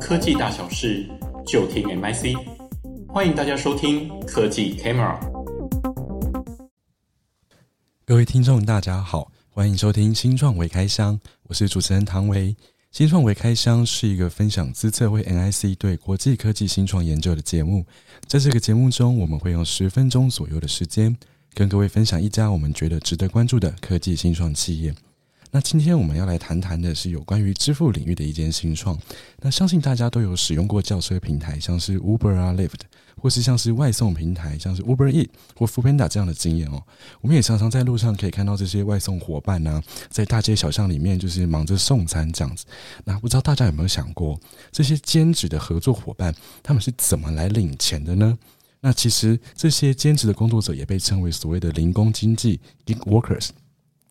科技大小事，就听 MIC。欢迎大家收听科技 Camera。各位听众，大家好，欢迎收听新创微开箱，我是主持人唐维。新创微开箱是一个分享资策会 MIC 对国际科技新创研究的节目。在这个节目中，我们会用十分钟左右的时间，跟各位分享一家我们觉得值得关注的科技新创企业。那今天我们要来谈谈的是有关于支付领域的一间新创。那相信大家都有使用过轿车平台，像是 Uber 啊、Lyft，或是像是外送平台，像是 Uber Eat 或 Foodpanda 这样的经验哦。我们也常常在路上可以看到这些外送伙伴呢、在大街小巷里面就是忙着送餐这样子。那不知道大家有没有想过，这些兼职的合作伙伴他们是怎么来领钱的呢？那其实这些兼职的工作者也被称为所谓的零工经济 （gig workers）。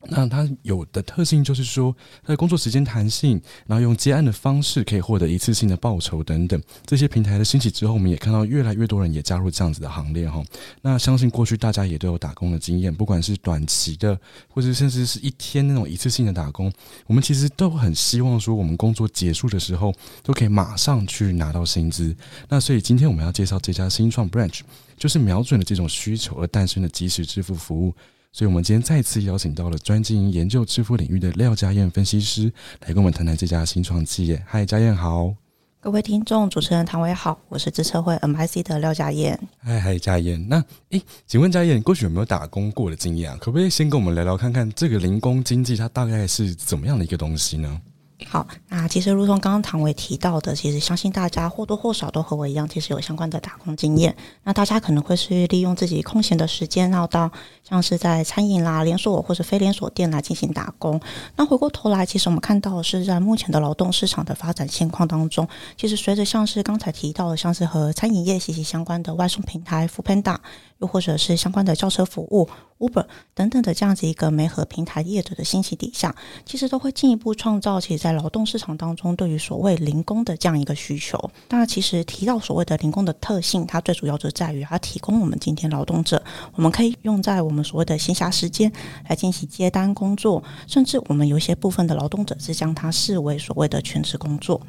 那它有的特性就是说，它的工作时间弹性，然后用接案的方式可以获得一次性的报酬等等。这些平台的兴起之后，我们也看到越来越多人也加入这样子的行列哈。那相信过去大家也都有打工的经验，不管是短期的，或者甚至是一天那种一次性的打工，我们其实都很希望说，我们工作结束的时候都可以马上去拿到薪资。那所以今天我们要介绍这家新创 Branch，就是瞄准了这种需求而诞生的即时支付服务。所以，我们今天再次邀请到了专精研究支付领域的廖家燕分析师，来跟我们谈谈这家新创企业。嗨，家燕好！各位听众，主持人唐伟好，我是资策会 MIC 的廖家燕。嗨嗨，家燕，那诶，请问家燕，你过去有没有打工过的经验啊？可不可以先跟我们聊聊看看这个零工经济它大概是怎么样的一个东西呢？好，那其实如同刚刚唐维提到的，其实相信大家或多或少都和我一样，其实有相关的打工经验。那大家可能会是利用自己空闲的时间，然后到像是在餐饮啦、连锁或者非连锁店来进行打工。那回过头来，其实我们看到是在目前的劳动市场的发展现况当中，其实随着像是刚才提到的，像是和餐饮业息息相关的外送平台 Foodpanda，又或者是相关的轿车服务 Uber 等等的这样子一个媒合平台业者的兴起底下，其实都会进一步创造其在劳动市场当中对于所谓零工的这样一个需求。那其实提到所谓的零工的特性，它最主要就在于它提供我们今天劳动者，我们可以用在我们所谓的闲暇时间来进行接单工作，甚至我们有一些部分的劳动者是将它视为所谓的全职工作。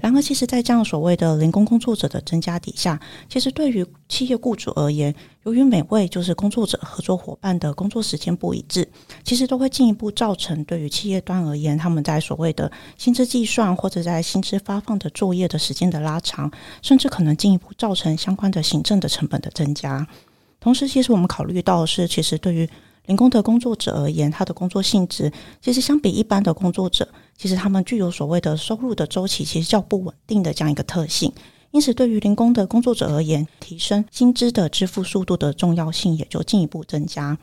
然而，其实，在这样所谓的零工工作者的增加底下，其实对于企业雇主而言，由于每位就是工作者合作伙伴的工作时间不一致，其实都会进一步造成对于企业端而言，他们在所谓的薪资计算或者在薪资发放的作业的时间的拉长，甚至可能进一步造成相关的行政的成本的增加。同时，其实我们考虑到是，其实对于零工的工作者而言，他的工作性质其实相比一般的工作者，其实他们具有所谓的收入的周期其实较不稳定的这样一个特性。因此，对于零工的工作者而言，提升薪资的支付速度的重要性也就进一步增加。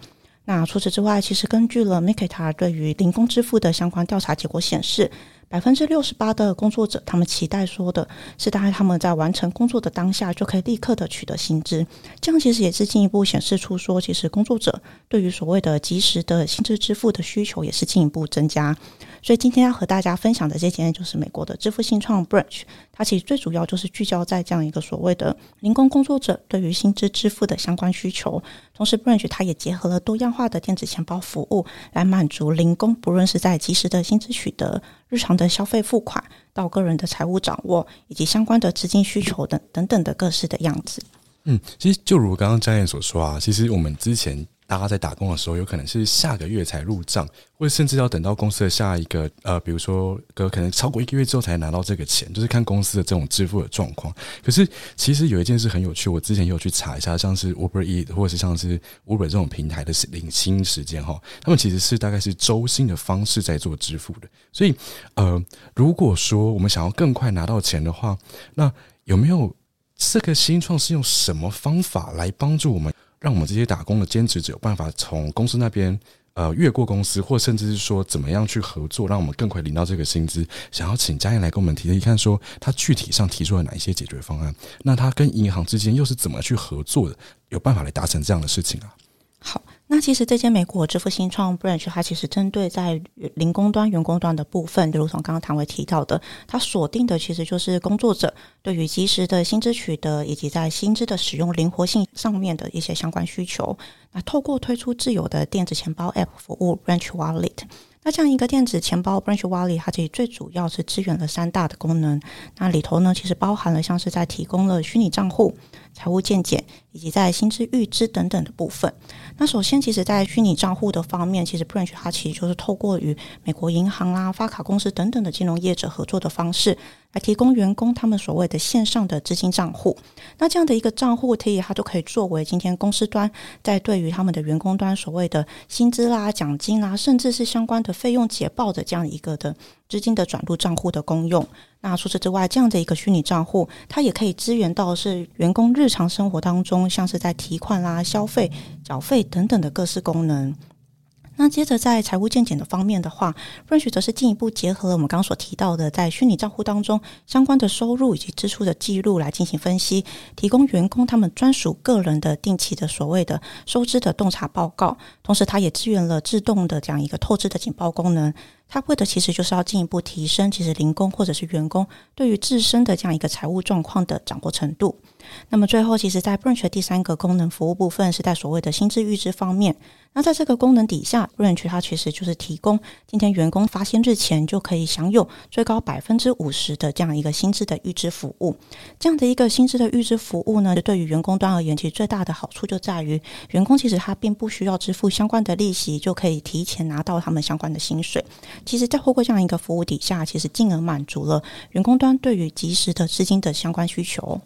那除此之外，其实根据了 Mikita 对于零工支付的相关调查结果显示，百分之六十八的工作者，他们期待说的是，大概他们在完成工作的当下就可以立刻的取得薪资。这样其实也是进一步显示出说，其实工作者对于所谓的及时的薪资支付的需求也是进一步增加。所以今天要和大家分享的这件就是美国的支付新创 Branch，它其实最主要就是聚焦在这样一个所谓的零工工作者对于薪资支付的相关需求。同时，Branch 它也结合了多样化的电子钱包服务，来满足零工不论是在及时的薪资取得、日常的消费付款到个人的财务掌握以及相关的资金需求等等等的各式的样子。嗯，其实就如刚刚张燕所说啊，其实我们之前。大家在打工的时候，有可能是下个月才入账，或者甚至要等到公司的下一个呃，比如说可能超过一个月之后才拿到这个钱，就是看公司的这种支付的状况。可是其实有一件事很有趣，我之前也有去查一下，像是 Uber E 或者是像是 Uber 这种平台的领薪时间哈，他们其实是大概是周薪的方式在做支付的。所以呃，如果说我们想要更快拿到钱的话，那有没有这个新创是用什么方法来帮助我们？让我们这些打工的兼职者有办法从公司那边呃越过公司，或甚至是说怎么样去合作，让我们更快领到这个薪资。想要请家燕来跟我们提一看，说他具体上提出了哪一些解决方案？那他跟银行之间又是怎么去合作的？有办法来达成这样的事情啊？那其实这间美国支付新创 Branch，它其实针对在零工端、员工端的部分，就如同刚刚唐维提到的，它锁定的其实就是工作者对于即时的薪资取得以及在薪资的使用灵活性上面的一些相关需求。那透过推出自有的电子钱包 App 服务 Branch Wallet。那这样一个电子钱包 Branch Wallet，它其实最主要是支援了三大的功能。那里头呢，其实包含了像是在提供了虚拟账户、财务见解以及在薪资预支等等的部分。那首先，其实，在虚拟账户的方面，其实 Branch 它其实就是透过与美国银行啦、发卡公司等等的金融业者合作的方式，来提供员工他们所谓的线上的资金账户。那这样的一个账户，可以它就可以作为今天公司端在对于他们的员工端所谓的薪资啦、奖金啦，甚至是相关的。费用解报的这样一个的资金的转入账户的功用。那除此之外，这样的一个虚拟账户，它也可以支援到是员工日常生活当中，像是在提款啦、消费、缴费等等的各式功能。那接着在财务见解的方面的话，Branch 则是进一步结合了我们刚刚所提到的，在虚拟账户当中相关的收入以及支出的记录来进行分析，提供员工他们专属个人的定期的所谓的收支的洞察报告。同时，它也支援了自动的这样一个透支的警报功能。他为的其实就是要进一步提升其实零工或者是员工对于自身的这样一个财务状况的掌握程度。那么最后，其实在 Branch 的第三个功能服务部分是在所谓的薪资预支方面。那在这个功能底下，Branch 它其实就是提供今天员工发薪日前就可以享有最高百分之五十的这样一个薪资的预支服务。这样的一个薪资的预支服务呢，对于员工端而言，其实最大的好处就在于员工其实他并不需要支付相关的利息，就可以提前拿到他们相关的薪水。其实，在透过这样一个服务底下，其实进而满足了员工端对于及时的资金的相关需求。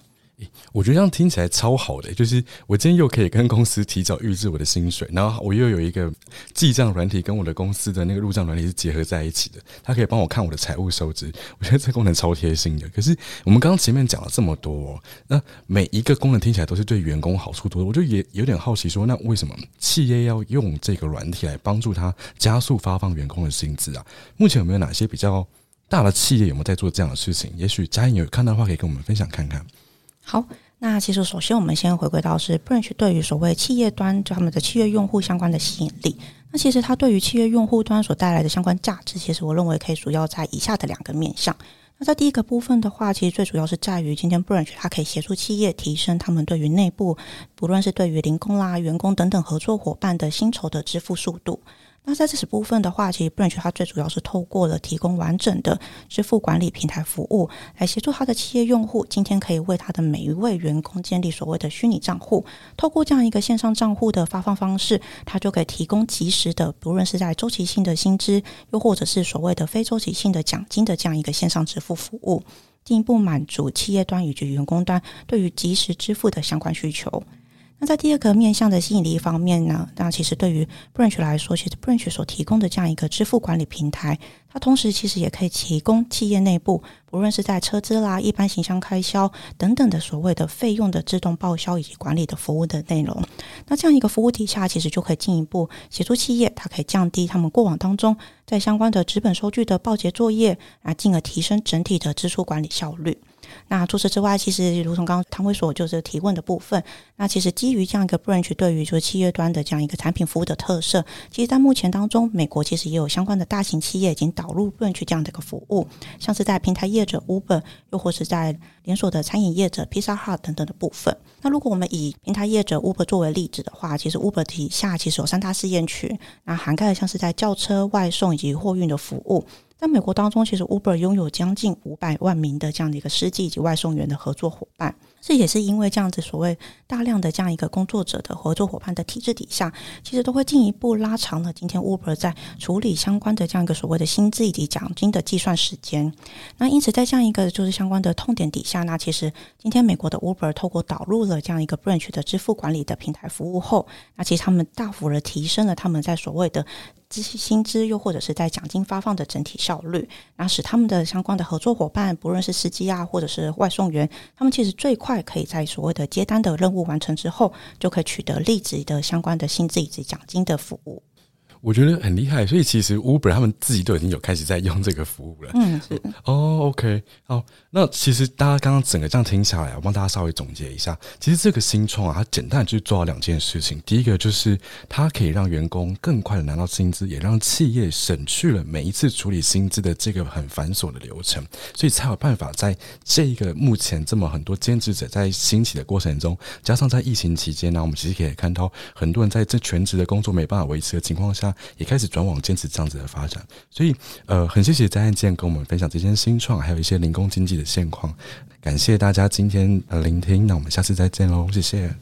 我觉得这样听起来超好的，就是我今天又可以跟公司提早预支我的薪水，然后我又有一个记账软体跟我的公司的那个入账软体是结合在一起的，它可以帮我看我的财务收支。我觉得这功能超贴心的。可是我们刚刚前面讲了这么多，那每一个功能听起来都是对员工好处多，我就也有点好奇说，那为什么企业要用这个软体来帮助他加速发放员工的薪资啊？目前有没有哪些比较大的企业有没有在做这样的事情？也许佳颖有看到的话，可以跟我们分享看看。好，那其实首先我们先回归到是 Branch 对于所谓企业端就他们的企业用户相关的吸引力。那其实它对于企业用户端所带来的相关价值，其实我认为可以主要在以下的两个面向。那在第一个部分的话，其实最主要是在于今天 Branch 它可以协助企业提升他们对于内部，不论是对于零工啦、员工等等合作伙伴的薪酬的支付速度。那在这部分的话，其实 Branch 它最主要是透过了提供完整的支付管理平台服务，来协助它的企业用户，今天可以为他的每一位员工建立所谓的虚拟账户。透过这样一个线上账户的发放方式，它就可以提供及时的，不论是在周期性的薪资，又或者是所谓的非周期性的奖金的这样一个线上支付服务，进一步满足企业端以及员工端对于即时支付的相关需求。那在第二个面向的吸引力方面呢，那其实对于 Branch 来说，其实 Branch 所提供的这样一个支付管理平台，它同时其实也可以提供企业内部，不论是在车资啦、一般行销开销等等的所谓的费用的自动报销以及管理的服务的内容。那这样一个服务底下，其实就可以进一步协助企业，它可以降低他们过往当中在相关的纸本收据的报结作业，啊，进而提升整体的支出管理效率。那除此之外，其实如同刚刚汤伟所就是提问的部分，那其实基于这样一个 branch 对于就是企业端的这样一个产品服务的特色，其实在目前当中，美国其实也有相关的大型企业已经导入 branch 这样的一个服务，像是在平台业者 Uber，又或是在连锁的餐饮业者 Pizza Hut 等等的部分。那如果我们以平台业者 Uber 作为例子的话，其实 Uber 底下其实有三大试验群，那涵盖了像是在轿车、外送以及货运的服务。在美国当中，其实 Uber 拥有将近五百万名的这样的一个司机以及外送员的合作伙伴。这也是因为这样子所谓大量的这样一个工作者的合作伙伴的体制底下，其实都会进一步拉长了今天 Uber 在处理相关的这样一个所谓的薪资以及奖金的计算时间。那因此在这样一个就是相关的痛点底下，那其实今天美国的 Uber 透过导入了这样一个 Branch 的支付管理的平台服务后，那其实他们大幅的提升了他们在所谓的资薪资又或者是在奖金发放的整体效率，那使他们的相关的合作伙伴，不论是司机啊或者是外送员，他们其实最快。快可以在所谓的接单的任务完成之后，就可以取得立即的相关的薪资以及奖金的服务。我觉得很厉害，所以其实 Uber 他们自己都已经有开始在用这个服务了。嗯，是哦，OK，好，那其实大家刚刚整个这样听下来，我帮大家稍微总结一下，其实这个新创啊，它简单就是做到两件事情。第一个就是它可以让员工更快的拿到薪资，也让企业省去了每一次处理薪资的这个很繁琐的流程，所以才有办法在这个目前这么很多兼职者在兴起的过程中，加上在疫情期间呢，我们其实可以看到很多人在这全职的工作没办法维持的情况下。也开始转往坚持这样子的发展。所以，呃，很谢谢张汉健跟我们分享这些新创，还有一些零工经济的现况。感谢大家今天的聆听，那我们下次再见喽，谢谢。